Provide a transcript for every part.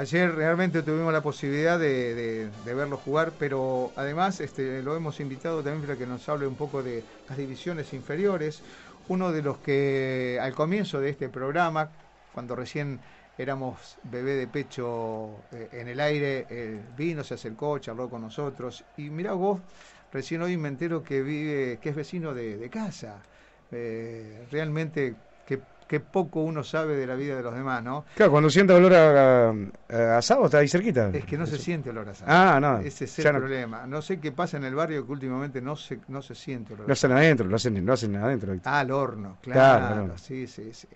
ayer realmente tuvimos la posibilidad de, verlo jugar, pero además este, lo hemos invitado también para que nos hable un poco de las divisiones inferiores. Uno de los que al comienzo de este programa, cuando recién éramos bebé de pecho eh, en el aire, vino, se acercó, charló con nosotros. Y mira vos, recién hoy me entero que vive, que es vecino de, casa. Eh, realmente que poco uno sabe de la vida de los demás, ¿no? Claro, cuando siente olor a, asado está ahí cerquita. Es que no se siente olor a asado. Ah, no. Ese es el problema. No sé qué pasa en el barrio que últimamente no se, no se siente olor Lo hacen adentro, lo hacen, lo hacen adentro. Ah, al horno, claro. Sí, sí, sí.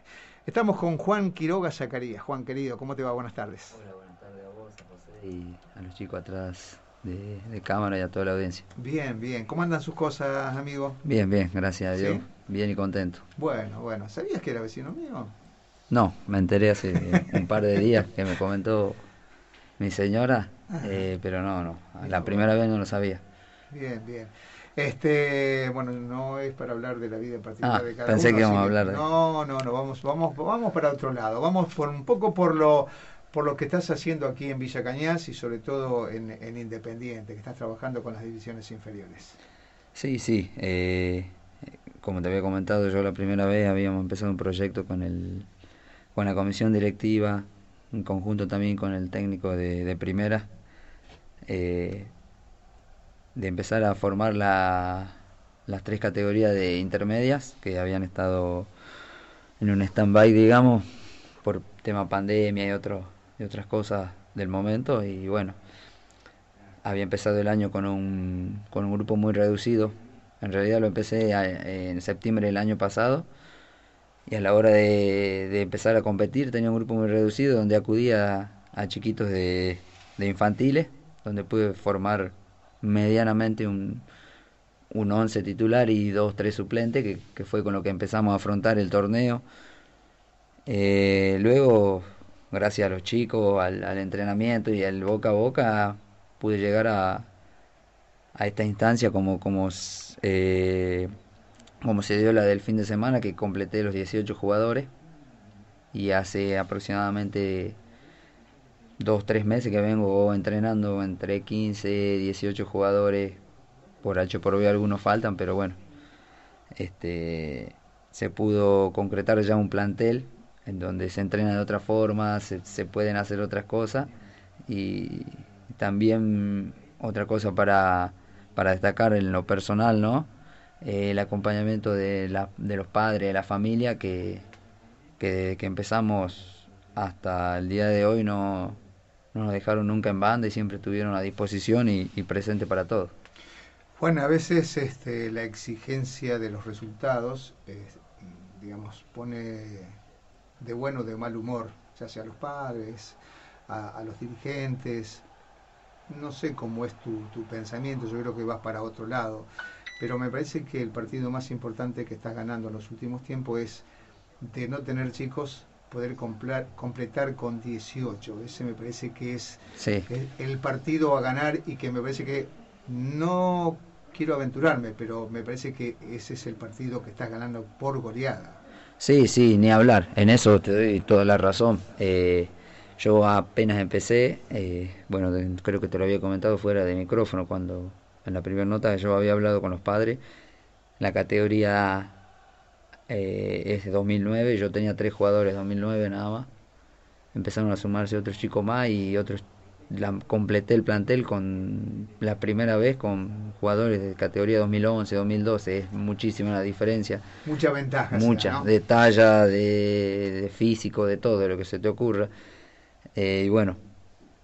Estamos con Juan Quiroga Zacarías. Juan, querido, ¿cómo te va? Buenas tardes. Hola, buenas tardes a vos, a José y a los chicos atrás de, cámara y a toda la audiencia. Bien, bien. ¿Cómo andan sus cosas, amigo? Bien, bien, gracias a Dios. Bien y contento. Bueno, bueno. ¿Sabías que era vecino mío? No, me enteré hace un par de días que me comentó mi señora, eh, pero no, no. La primera vez no lo sabía. Bien, bien. Este, bueno, no es para hablar de la vida particular ah, de cada pensé que íbamos a hablar de... No, no, no, vamos, vamos, vamos para otro lado. Vamos por un poco por lo por lo que estás haciendo aquí en Villa Cañas y sobre todo en, Independiente, que estás trabajando con las divisiones inferiores. Sí, sí. Eh, como te había comentado, yo la primera vez habíamos empezado un proyecto con, el, con la comisión directiva, en conjunto también con el técnico de, primera, eh, de empezar a formar la, las tres categorías de intermedias que habían estado en un stand-by, digamos, por tema pandemia y otros de otras cosas del momento y bueno, había empezado el año con un, con un grupo muy reducido. En realidad lo empecé en septiembre del año pasado y a la hora de, empezar a competir tenía un grupo muy reducido donde acudía a, chiquitos de, de, infantiles, donde pude formar medianamente un, un 11 titular y dos, tres suplentes, que, fue con lo que empezamos a afrontar el torneo. Eh, luego gracias a los chicos, al, entrenamiento y al boca a boca, pude llegar a, a esta instancia como, como, eh, como se dio la del fin de semana, que completé los 18 jugadores. Y hace aproximadamente dos, tres meses que vengo entrenando entre 15, 18 jugadores. Por H por B algunos faltan, pero bueno, este, se pudo concretar ya un plantel en donde se entrena de otra forma, se, pueden hacer otras cosas y también otra cosa para, para destacar en lo personal, ¿no? Eh, el acompañamiento de, la, de los padres, de la familia, que, que que empezamos hasta el día de hoy no, no nos dejaron nunca en banda y siempre estuvieron a disposición y, y presente para todos. Juan, a veces este, la exigencia de los resultados, eh, digamos, pone de bueno o de mal humor, ya sea a los padres, a, los dirigentes. No sé cómo es tu, tu, pensamiento, yo creo que vas para otro lado, pero me parece que el partido más importante que estás ganando en los últimos tiempos es de no tener chicos poder completar con 18. Ese me parece que es el partido a ganar y que me parece que no quiero aventurarme, pero me parece que ese es el partido que estás ganando por goleada. Sí, sí, ni hablar. En eso te doy toda la razón. Eh, yo apenas empecé, eh, bueno, creo que te lo había comentado fuera de micrófono cuando en la primera nota yo había hablado con los padres. La categoría eh, es de 2009, yo tenía tres jugadores 2009 nada más. Empezaron a sumarse otros chicos más y otros la, completé el plantel con la primera vez con jugadores de categoría 2011, 2012, es muchísima la diferencia. Mucha ventaja. Mucha, de talla, de, físico, de todo, de lo que se te ocurra. Eh, y bueno,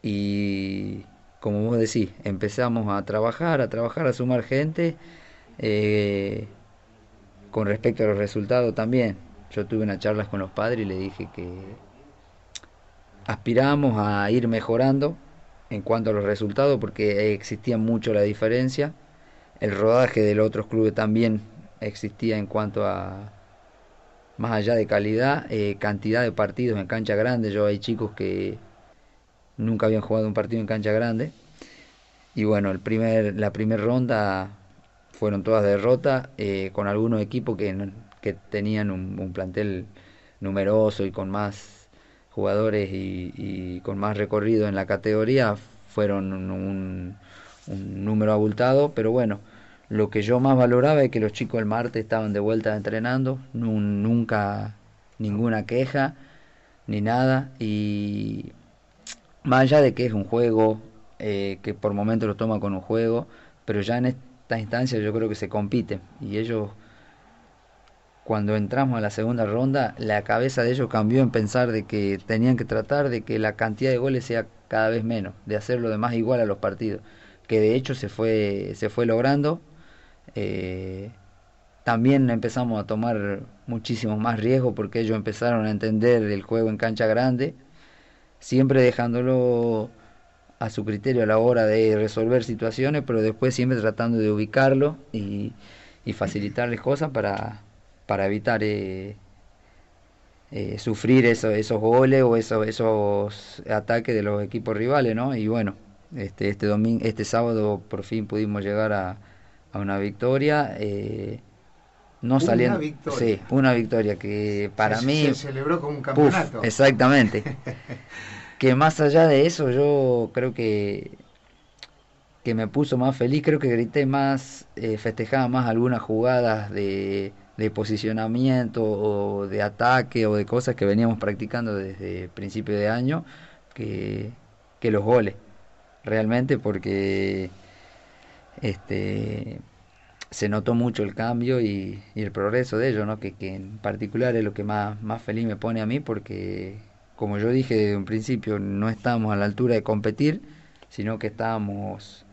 y como vos decís, empezamos a trabajar, a trabajar, a sumar gente. Eh, con respecto a los resultados también, yo tuve unas charlas con los padres y le dije que aspiramos a ir mejorando en cuanto a los resultados porque existía mucho la diferencia. El rodaje de los otros clubes también existía en cuanto a, más allá de calidad, eh, cantidad de partidos en cancha grande. Yo hay chicos que nunca habían jugado un partido en cancha grande. Y bueno, el primer, la primera ronda fueron todas derrotas eh, con algunos equipos que, que tenían un, plantel numeroso y con más jugadores y, con más recorrido en la categoría fueron un, número abultado, pero bueno, lo que yo más valoraba es que los chicos el martes estaban de vuelta entrenando, nunca ninguna queja ni nada, y más allá de que es un juego, eh, que por momentos lo toma con un juego, pero ya en esta instancia yo creo que se compite y ellos cuando entramos a la segunda ronda, la cabeza de ellos cambió en pensar de que tenían que tratar de que la cantidad de goles sea cada vez menos, de hacerlo de más igual a los partidos, que de hecho se fue, se fue logrando. Eh, también empezamos a tomar muchísimos más riesgos porque ellos empezaron a entender el juego en cancha grande, siempre dejándolo a su criterio a la hora de resolver situaciones, pero después siempre tratando de ubicarlo y, y facilitarles cosas para, para evitar eh, eh, sufrir esos goles o esos, esos ataques de los equipos rivales, ¿no? Y bueno, este, este, domingo, este sábado por fin pudimos llegar a, una victoria. Eh, no una saliendo, victoria. Sí, una victoria que para mí... Se celebró como un campeonato. exactamente. que más allá de eso, yo creo que que me puso más feliz, creo que grité más, festejaba más algunas jugadas de, de posicionamiento o de ataque o de cosas que veníamos practicando desde principio de año que, los goles realmente porque este se notó mucho el cambio y, el progreso de ello, ¿no? Que, que, en particular es lo que más, más feliz me pone a mí porque, como yo dije desde un principio, no estábamos a la altura de competir, sino que estábamos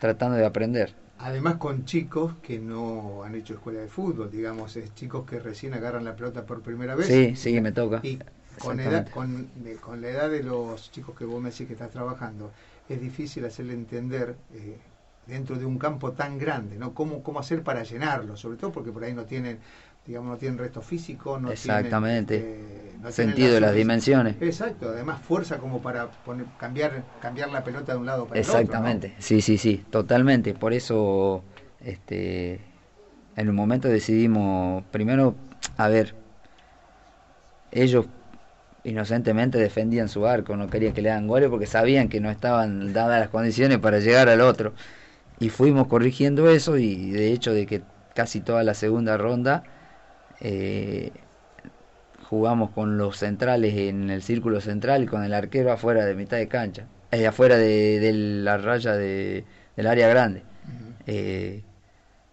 tratando de aprender. Además con chicos que no han hecho escuela de fútbol, digamos, es chicos que recién agarran la pelota por primera vez. Sí, sí, me toca. Y con, edad, con, con, la edad de los chicos que vos me decís que estás trabajando, es difícil hacerle entender eh, dentro de un campo tan grande, ¿no? ¿Cómo, ¿Cómo hacer para llenarlo? Sobre todo porque por ahí no tienen digamos, no tienen resto físico, no Exactamente. Tienen, eh, Sentido de las dimensiones. Exacto, además fuerza como para poner, cambiar, cambiar la pelota de un lado para Exactamente. el otro. sí, sí, sí, totalmente. Por eso, este, en un momento decidimos, primero, a ver, ellos inocentemente defendían su arco, no querían que le hagan goles porque sabían que no estaban dadas las condiciones para llegar al otro. Y fuimos corrigiendo eso y de hecho de que casi toda la segunda ronda eh, jugamos con los centrales en el círculo central y con el arquero afuera de mitad de cancha, eh, afuera de, la raya de, del área grande. Eh,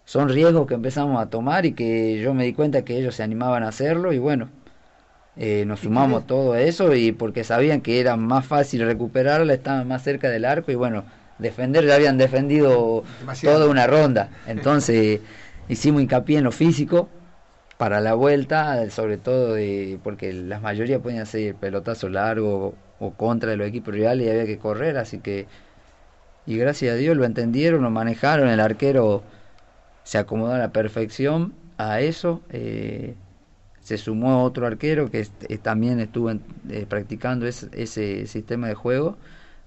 son riesgos que empezamos a tomar y que yo me di cuenta que ellos se animaban a hacerlo y bueno, eh, nos sumamos todo eso y porque sabían que era más fácil recuperarla, estaban más cerca del arco y bueno, defender ya habían defendido toda una ronda. Entonces hicimos hincapié en lo físico, para la vuelta, sobre todo de, porque la mayoría podían hacer pelotazo largo o contra de los equipos rivales y había que correr, así que, y gracias a Dios lo entendieron, lo manejaron, el arquero se acomodó a la perfección a eso, eh, se sumó otro arquero que también estuvo eh, practicando ese sistema de juego,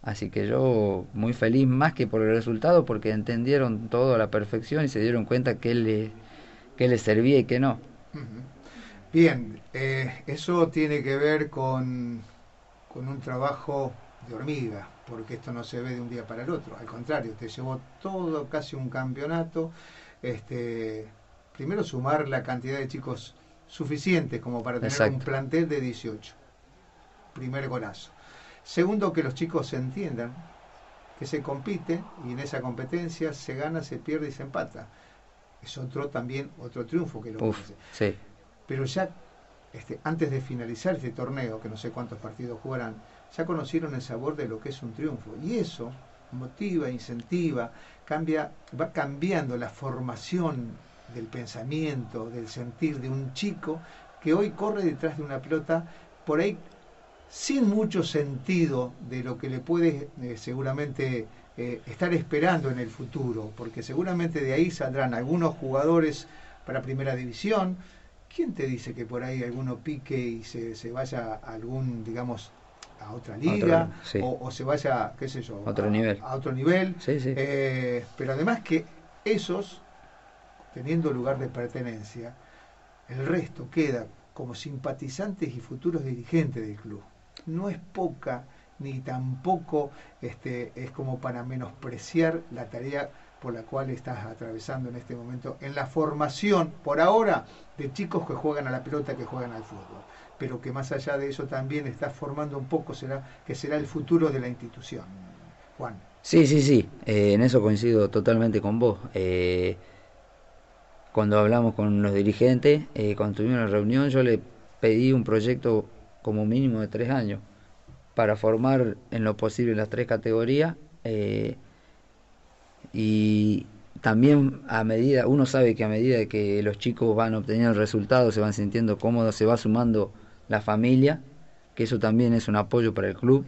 así que yo muy feliz más que por el resultado, porque entendieron todo a la perfección y se dieron cuenta que él que les servía y que no. Bien, eh, eso tiene que ver con, con un trabajo de hormiga, porque esto no se ve de un día para el otro. Al contrario, te llevó todo, casi un campeonato. Este, primero sumar la cantidad de chicos suficientes como para tener un plantel de 18. Primer golazo. Segundo, que los chicos se entiendan que se compite y en esa competencia se gana, se pierde y se empata es otro también, otro triunfo que lo sí. Pero ya este, antes de finalizar este torneo, que no sé cuántos partidos jugarán, ya conocieron el sabor de lo que es un triunfo. Y eso motiva, incentiva, cambia, va cambiando la formación del pensamiento, del sentir de un chico que hoy corre detrás de una pelota por ahí sin mucho sentido de lo que le puede eh, seguramente eh, estar esperando en el futuro, porque seguramente de ahí saldrán algunos jugadores para primera división. ¿Quién te dice que por ahí alguno pique y se, se vaya a algún, digamos, a otra liga o, se vaya, qué sé yo, otro a, nivel. a otro nivel? Sí, sí. Eh, pero además que esos, teniendo lugar de pertenencia, el resto queda como simpatizantes y futuros dirigentes del club. no es poca ni tampoco este, es como para menospreciar la tarea por la cual estás atravesando en este momento en la formación, por ahora, de chicos que juegan a la pelota, que juegan al fútbol, pero que más allá de eso también estás formando un poco, será que será el futuro de la institución. Juan. Sí, sí, sí, eh, en eso coincido totalmente con vos. Eh, cuando hablamos con los dirigentes, eh, cuando tuvimos la reunión, yo le pedí un proyecto como mínimo de tres años para formar en lo posible las tres categorías eh, y también a medida, uno sabe que a medida que los chicos van obteniendo resultados, se van sintiendo cómodos, se va sumando la familia, que eso también es un apoyo para el club,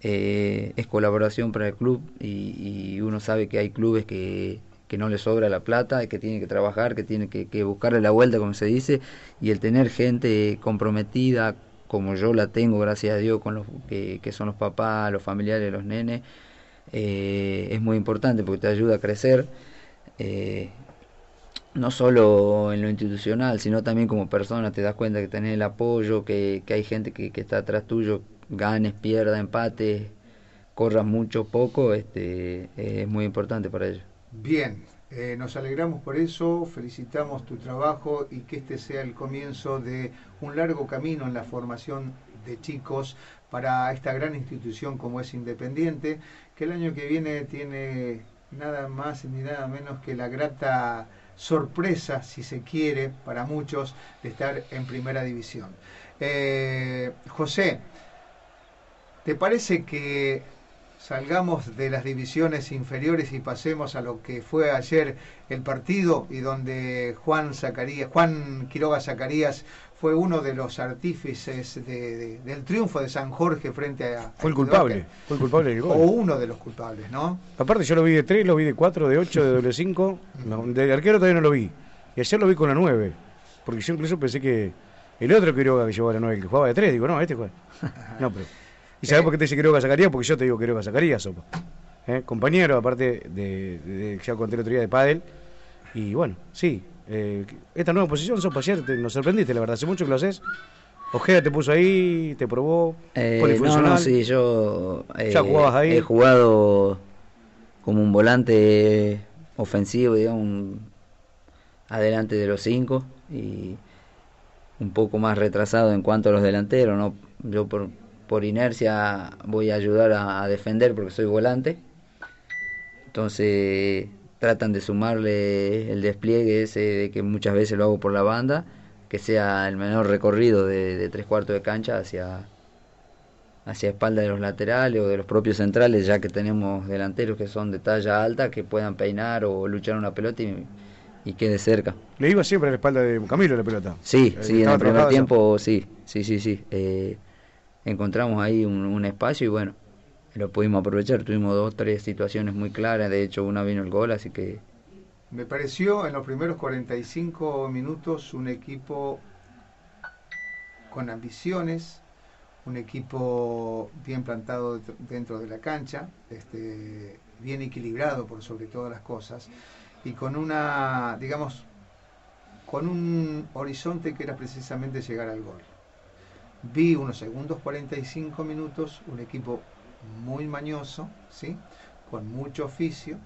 eh, es colaboración para el club y, uno sabe que hay clubes que, que no les sobra la plata, que tienen que trabajar, que tienen que, que buscarle la vuelta, como se dice, y el tener gente comprometida, como yo la tengo, gracias a Dios, con los que, son los papás, los familiares, los nenes, eh, es muy importante porque te ayuda a crecer, eh, no solo en lo institucional, sino también como persona, te das cuenta que tenés el apoyo, que, hay gente que, está atrás tuyo, ganes, pierdas, empates, corras mucho, poco, este, es muy importante para ellos. Bien, eh, nos alegramos por eso, felicitamos tu trabajo y que este sea el comienzo de un largo camino en la formación de chicos para esta gran institución como es Independiente, que el año que viene tiene nada más ni nada menos que la grata sorpresa, si se quiere, para muchos, de estar en primera división. Eh, José, ¿te parece que salgamos de las divisiones inferiores y pasemos a lo que fue ayer el partido y donde Juan Zacarías, Juan Quiroga Zacarías fue uno de los artífices del triunfo de San Jorge frente a... Fue el culpable, fue el culpable del gol. O uno de los culpables, ¿no? Aparte yo lo vi de 3, lo vi de 4, de 8, de doble 5, de arquero todavía no lo vi. Y ayer lo vi con la 9, porque yo incluso pensé que el otro Quiroga que llevaba la 9, el que jugaba de 3, digo, no, este juega. No, pero... ¿Y sabes por qué te dice Quiroga Zacarías? Porque yo te digo Quiroga Zacarías, sopa. ¿Eh? Compañero, aparte de, de, ya conté el otro día de Padel. Y bueno, sí, eh, esta nueva posición, Sopa, ayer te, nos sorprendiste, la verdad. Hace mucho que lo haces. Ojeda te puso ahí, te probó. Eh, no, no, sí, yo eh, he jugado como un volante ofensivo, digamos, adelante de los cinco y un poco más retrasado en cuanto a los delanteros, ¿no? Yo por, por inercia voy a ayudar a, defender porque soy volante. Entonces tratan de sumarle el despliegue ese de que muchas veces lo hago por la banda, que sea el menor recorrido de, tres cuartos de cancha hacia, hacia espalda de los laterales o de los propios centrales, ya que tenemos delanteros que son de talla alta, que puedan peinar o luchar una pelota y, quede cerca. ¿Le iba siempre a la espalda de Camilo la pelota? Sí, eh, sí, en el primer tiempo sí, sí, sí, sí. Eh, encontramos ahí un, espacio y bueno, lo pudimos aprovechar. Tuvimos dos, tres situaciones muy claras. De hecho, una vino el gol, así que. Me pareció en los primeros 45 minutos un equipo con ambiciones, un equipo bien plantado dentro de la cancha, este, bien equilibrado por sobre todas las cosas, y con una, digamos, con un horizonte que era precisamente llegar al gol vi unos segundos 45 minutos un equipo muy mañoso, ¿sí? con mucho oficio,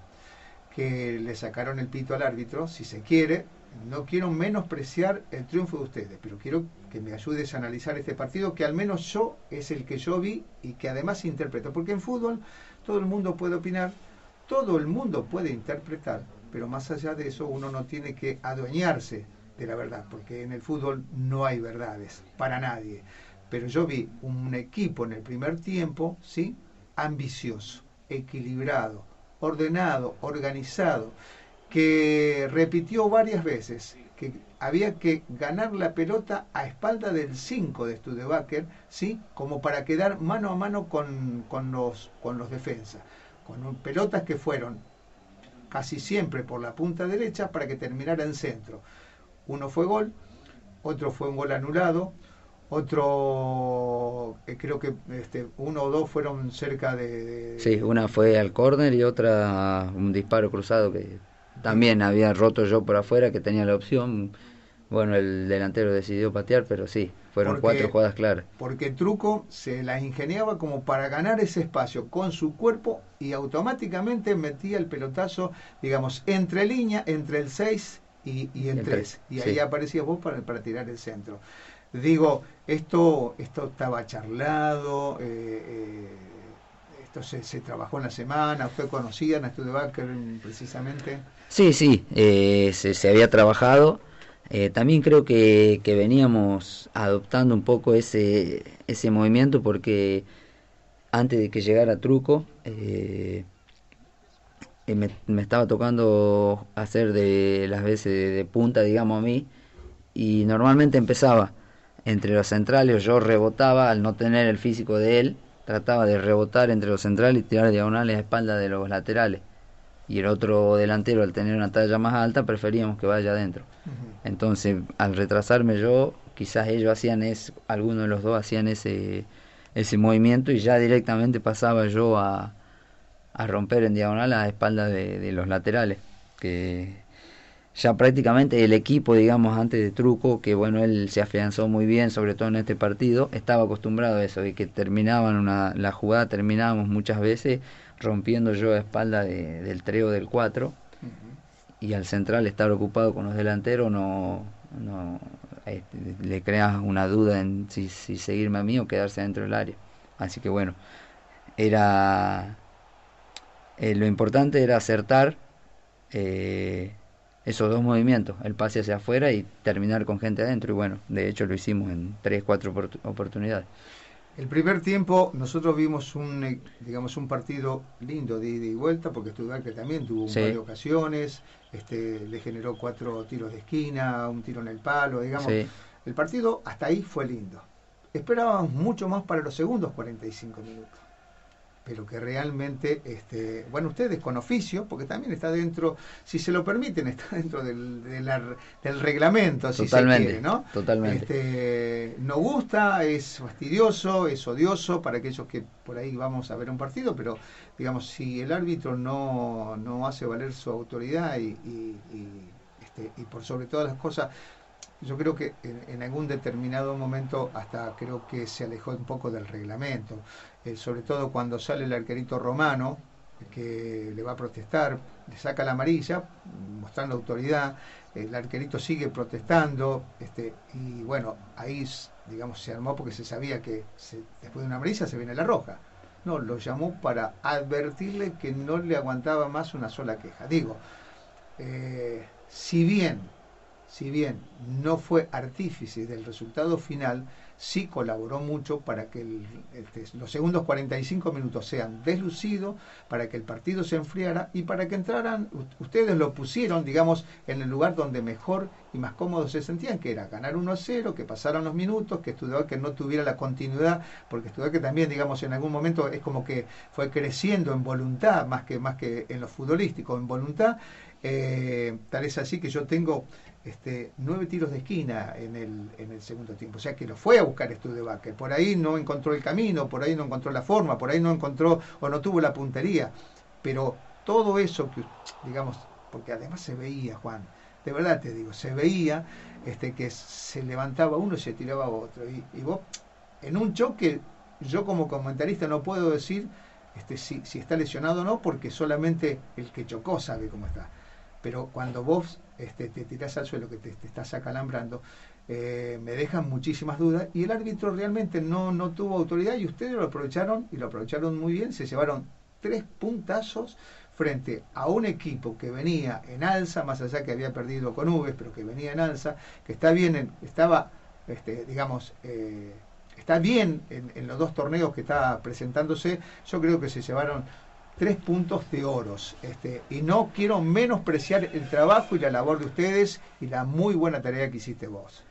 que le sacaron el pito al árbitro, si se quiere. No quiero menospreciar el triunfo de ustedes, pero quiero que me ayudes a analizar este partido, que al menos yo es el que yo vi y que además interpreto. Porque en fútbol todo el mundo puede opinar, todo el mundo puede interpretar, pero más allá de eso uno no tiene que adueñarse de la verdad, porque en el fútbol no hay verdades para nadie pero yo vi un equipo en el primer tiempo, ¿sí? ambicioso, equilibrado, ordenado, organizado, que repitió varias veces que había que ganar la pelota a espalda del 5 de Studebaker, ¿sí? como para quedar mano a mano con, los, con los defensas, con pelotas que fueron casi siempre por la punta derecha para que terminara en centro. Uno fue gol, otro fue un gol anulado, otro, eh, creo que este, uno o dos fueron cerca de, Sí, una fue al córner y otra un disparo cruzado que también había roto yo por afuera, que tenía la opción. bueno, el delantero decidió patear, pero sí, fueron cuatro jugadas claras. Porque Truco se las ingeniaba como para ganar ese espacio con su cuerpo y automáticamente metía el pelotazo, digamos, entre línea, entre el 6 y, y el 3. Y ahí aparecía vos para, para tirar el centro. Digo, esto, esto estaba charlado, eh, eh, esto se, se, trabajó en la semana, ¿usted conocía a Studebaker precisamente? Sí, sí, eh, se, se había trabajado. También creo que, que, veníamos adoptando un poco ese, ese movimiento porque antes de que llegara Truco eh, me, me, estaba tocando hacer de las veces de, punta, digamos a mí, y normalmente empezaba entre los centrales, yo rebotaba al no tener el físico de él, trataba de rebotar entre los centrales y tirar diagonales a espalda de los laterales y el otro delantero al tener una talla más alta preferíamos que vaya adentro. Entonces, al retrasarme yo, quizás ellos hacían es algunos de los dos hacían ese ese movimiento y ya directamente pasaba yo a, a romper en diagonal a espalda de, de, los laterales, que ya prácticamente el equipo, digamos, antes de Truco, que bueno, él se afianzó muy bien, sobre todo en este partido, estaba acostumbrado a eso, y que terminaban una, la jugada, terminábamos muchas veces rompiendo yo a espalda del 3 o del 4 y al central estar ocupado con los delanteros no, no eh, le creas una duda en si, si, seguirme a mí o quedarse dentro del área. Así que bueno, era eh, lo importante era acertar eh, esos dos movimientos, el pase hacia afuera y terminar con gente adentro. Y bueno, de hecho lo hicimos en tres, cuatro oportunidades. El primer tiempo nosotros vimos un, eh, digamos, un partido lindo de ida y vuelta, porque que también tuvo un par de ocasiones, este, le generó cuatro tiros de esquina, un tiro en el palo, digamos. El partido hasta ahí fue lindo. Esperábamos mucho más para los segundos 45 minutos pero que realmente, este, bueno, ustedes con oficio, porque también está dentro, si se lo permiten, está dentro del, del reglamento, si se quiere, ¿no? Totalmente. Este, no gusta, es fastidioso, es odioso para aquellos que por ahí vamos a ver un partido, pero digamos, si el árbitro no, no hace valer su autoridad y, y, y, este, y por sobre todas las cosas yo creo que en, en, algún determinado momento hasta creo que se alejó un poco del reglamento. Eh, sobre todo cuando sale el arquerito romano, que le va a protestar, le saca la amarilla, mostrando autoridad, el arquerito sigue protestando, este, y bueno, ahí digamos se armó porque se sabía que después de una amarilla se viene la roja. No, lo llamó para advertirle que no le aguantaba más una sola queja. Digo, eh, si bien, si bien no fue artífice del resultado final, sí colaboró mucho para que el, este, los segundos 45 minutos sean deslucidos, para que el partido se enfriara y para que entraran, ustedes lo pusieron, digamos, en el lugar donde mejor y más cómodos se sentían, que era ganar 1-0, que pasaran los minutos, que estudiaba que no tuviera la continuidad, porque estudiaba que también, digamos, en algún momento es como que fue creciendo en voluntad, más que, más que en lo futbolístico, en voluntad. Eh, tal es así que yo tengo este, nueve tiros de esquina en el, en el segundo tiempo. O sea que lo fue a buscar Studebaker. Por ahí no encontró el camino, por ahí no encontró la forma, por ahí no encontró o no tuvo la puntería. Pero todo eso que, digamos, porque además se veía, Juan, de verdad te digo, se veía este, que se levantaba uno y se tiraba otro. Y, vos, en un choque, yo como comentarista no puedo decir este, si está lesionado o no, porque solamente el que chocó sabe cómo está pero cuando vos este, te tirás al suelo, que te, estás acalambrando, eh, me dejan muchísimas dudas y el árbitro realmente no, no tuvo autoridad y ustedes lo aprovecharon y lo aprovecharon muy bien, se llevaron tres puntazos frente a un equipo que venía en alza, más allá que había perdido con Uves, pero que venía en alza, que está bien, estaba, este, digamos, eh, está bien en, en, los dos torneos que está presentándose, yo creo que se llevaron tres puntos de oros. Este, y no quiero menospreciar el trabajo y la labor de ustedes y la muy buena tarea que hiciste vos.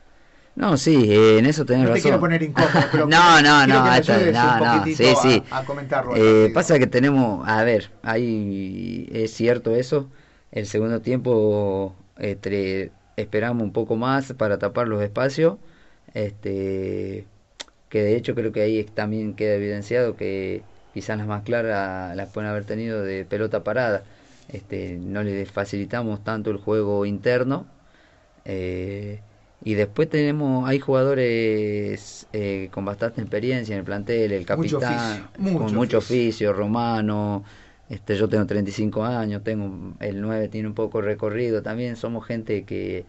No, sí, eh, en eso tenés no te quiero poner incómodo, pero no, no, no, no, sí, sí. A, comentarlo. Eh, pasa que tenemos, a ver, ahí es cierto eso. El segundo tiempo este, esperamos un poco más para tapar los espacios. Este, que de hecho creo que ahí también queda evidenciado que quizás las más claras las pueden haber tenido de pelota parada. Este, no les facilitamos tanto el juego interno. Eh, Y después tenemos, hay jugadores eh, con bastante experiencia en el plantel, el capitán, con mucho oficio, Romano, este, yo tengo 35 años, tengo el 9 tiene un poco recorrido, también somos gente que,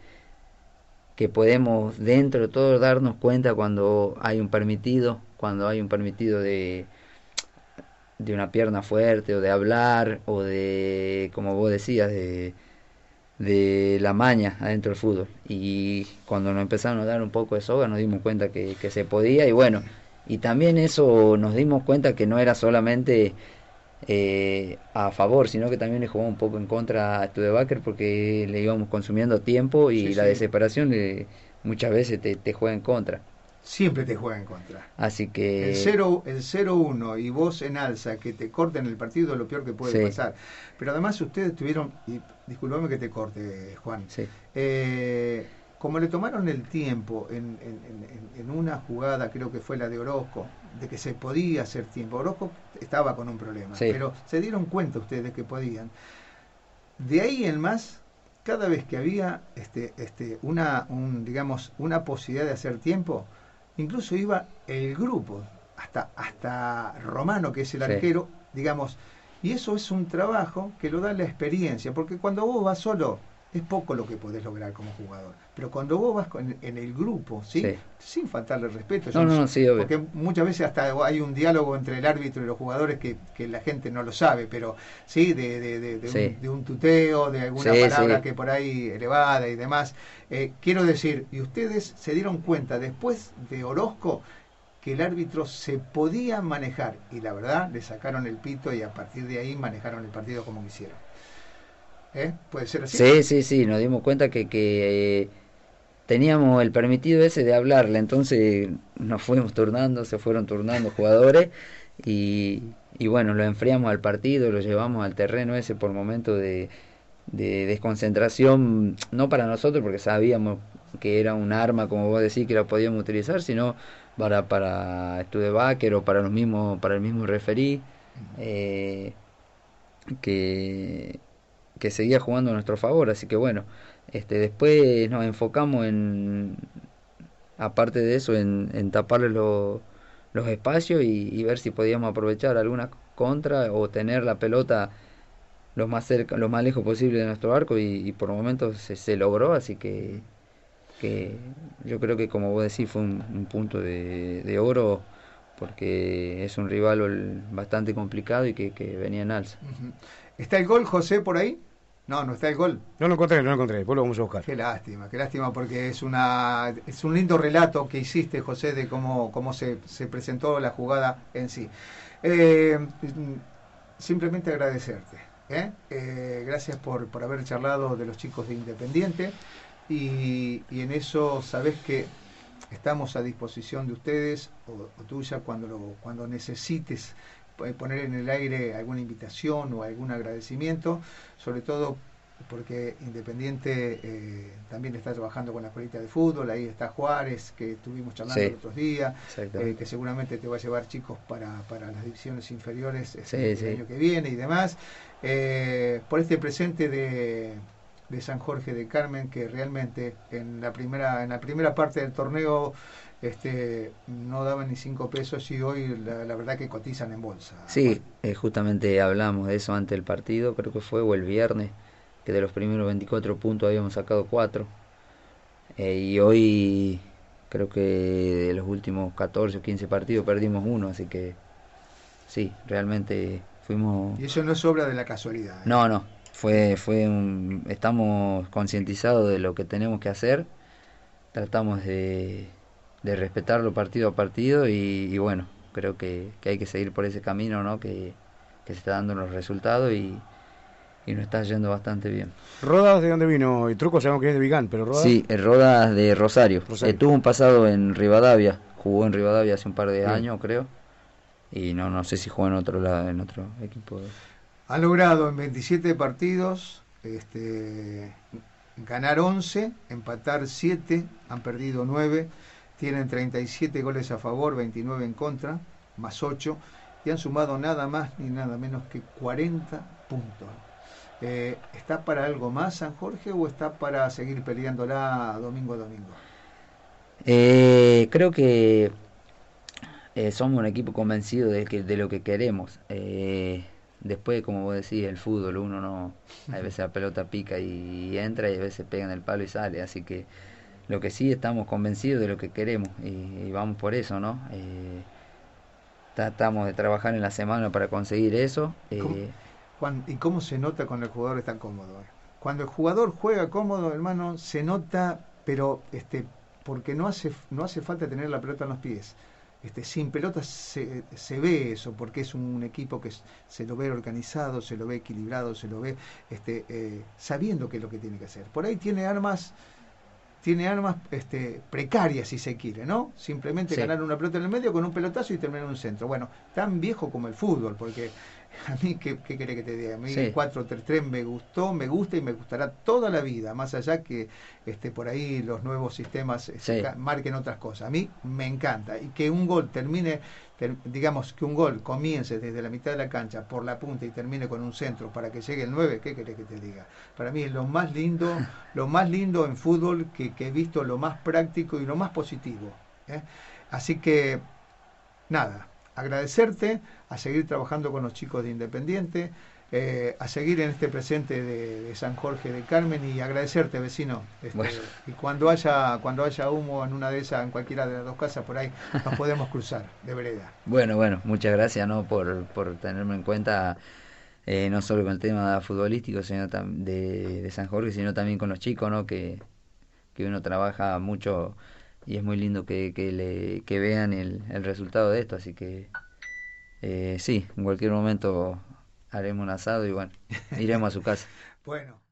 que podemos dentro de todo darnos cuenta cuando hay un permitido, cuando hay un permitido de, de una pierna fuerte o de hablar o de, como vos decías, de de la maña adentro del fútbol. Y cuando nos empezaron a dar un poco de soga nos dimos cuenta que, se podía y bueno, y también eso nos dimos cuenta que no era solamente eh, a favor, sino que también le jugaba un poco en contra a Studebaker porque le íbamos consumiendo tiempo y la desesperación muchas veces te, te juega en contra siempre te juega en contra. Así que... El 0-1 el 0 y vos en alza, que te corten el partido es lo peor que puede pasar. Pero además ustedes tuvieron, y disculpame que te corte, Juan, eh, como le tomaron el tiempo en, en, una jugada, creo que fue la de Orozco, de que se podía hacer tiempo. Orozco estaba con un problema, pero se dieron cuenta ustedes que podían. De ahí en más, cada vez que había este, este, una, un, digamos, una posibilidad de hacer tiempo, incluso iba el grupo, hasta, hasta Romano, que es el arquero, digamos, y eso es un trabajo que lo da la experiencia, porque cuando vos vas solo, es poco lo que podés lograr como jugador. Pero cuando vos vas en el grupo, ¿sí? Sin faltarle respeto, porque muchas veces hasta hay un diálogo entre el árbitro y los jugadores que, la gente no lo sabe, pero sí, de, de, un, tuteo, de alguna palabra que por ahí elevada y demás. Eh, quiero decir, y ustedes se dieron cuenta después de Orozco que el árbitro se podía manejar, y la verdad le sacaron el pito y a partir de ahí manejaron el partido como quisieron. ¿Eh? ¿Puede ser así? Sí, sí, sí, nos dimos cuenta que, que eh, teníamos el permitido ese de hablarle, entonces nos fuimos turnando, se fueron turnando jugadores y, y bueno, lo enfriamos al partido, lo llevamos al terreno ese por momento de, de desconcentración, no para nosotros porque sabíamos que era un arma, como vos decís, que la podíamos utilizar, sino para, para Studebaker o para, los mismos, para el mismo referí. Eh, que que seguía jugando a nuestro favor, así que bueno, este, después nos enfocamos en, aparte de eso, en, en taparle los espacios y, ver si podíamos aprovechar alguna contra o tener la pelota lo más cerca, lo más lejos posible de nuestro arco y, por momentos se, se, logró, así que, que yo creo que como vos decís fue un, punto de, oro porque es un rival bastante complicado y que, venía en alza. ¿Está el gol, José, por ahí? No, no está el gol. No lo encontré, no lo encontré. Después lo vamos a buscar. Qué lástima, qué lástima porque es una es un lindo relato que hiciste, José, de cómo, cómo se, presentó la jugada en sí. Eh, simplemente agradecerte. ¿eh? Eh, gracias por, por haber charlado de los chicos de Independiente y, en eso sabes que estamos a disposición de ustedes o, o tuya cuando, lo, cuando necesites poner en el aire alguna invitación o algún agradecimiento, sobre todo porque Independiente eh, también está trabajando con la escuelita de fútbol, ahí está Juárez, que estuvimos charlando el otros días, eh, que seguramente te va a llevar chicos para, para las divisiones inferiores este, el año que viene y demás. Eh, por este presente de, de San Jorge de Carmen, que realmente en la primera, en la primera parte del torneo este, no daban ni cinco pesos y hoy la, verdad que cotizan en bolsa. Sí, eh, justamente hablamos de eso antes del partido, creo que fue o el viernes, que de los primeros 24 puntos habíamos sacado 4. Eh, y hoy creo que de los últimos 14 o 15 partidos perdimos uno, así que sí, realmente fuimos... Y eso no es obra de la casualidad. ¿eh? No, no, fue, fue un... estamos concientizados de lo que tenemos que hacer, tratamos de de respetarlo partido a partido y, bueno, creo que, hay que seguir por ese camino, ¿no? Que, se está dando los resultados y, y nos está yendo bastante bien. ¿Rodas de dónde vino? Y Truco sabemos que es de Vigán, pero Rodas... Sí, Rodas de Rosario. Rosario. tuvo un pasado en Rivadavia, jugó en Rivadavia hace un par de años, creo. Y no, no sé si jugó en otro lado, en otro equipo. Ha logrado en 27 partidos este, ganar 11, empatar 7, han perdido 9 tienen 37 goles a favor, 29 en contra, más 8, y han sumado nada más ni nada menos que 40 puntos. Eh, ¿Está para algo más San Jorge o está para seguir peleándola domingo a domingo? Eh, creo que eh, somos un equipo convencido de, que, de lo que queremos. Eh, después, como vos decís, el fútbol, uno no. A veces la pelota pica y entra y a veces pega en el palo y sale. Así que lo que sí estamos convencidos de lo que queremos y, vamos por eso, ¿no? Eh, tratamos de trabajar en la semana para conseguir eso. Eh, ¿Y cómo se nota cuando el jugador está cómodo? Cuando el jugador juega cómodo, hermano, se nota, pero este, porque no hace, no hace falta tener la pelota en los pies. Este, sin pelota se, se, ve eso, porque es un equipo que se lo ve organizado, se lo ve equilibrado, se lo ve este, eh, sabiendo qué es lo que tiene que hacer. Por ahí tiene armas tiene armas este, precarias, si se quiere, ¿no? Simplemente ganar una pelota en el medio con un pelotazo y terminar en un centro. Bueno, tan viejo como el fútbol, porque a mí, ¿qué, qué querés que te diga? A mí 4-3-3 me gustó, me gusta y me gustará toda la vida, más allá que este, por ahí los nuevos sistemas este, marquen otras cosas. A mí me encanta. Y que un gol termine, digamos, que un gol comience desde la mitad de la cancha por la punta y termine con un centro para que llegue el 9, ¿qué querés que te diga? Para mí es lo más lindo, lo más lindo en fútbol que, he visto, lo más práctico y lo más positivo. ¿eh? Así que, nada, agradecerte, a seguir trabajando con los chicos de Independiente, eh, a seguir en este presente de, San Jorge de Carmen y agradecerte, vecino. Este, y cuando haya, cuando haya humo en una de esas, en cualquiera de las dos casas por ahí, nos podemos cruzar de vereda. Bueno, bueno, muchas gracias ¿no? por, por tenerme en cuenta. Eh, no solo con el tema futbolístico sino de, de San Jorge, sino también con los chicos, ¿no? que, que uno trabaja mucho y es muy lindo que, que, le, que vean el, el resultado de esto, así que eh, sí, en cualquier momento haremos un asado y bueno, iremos a su casa. bueno.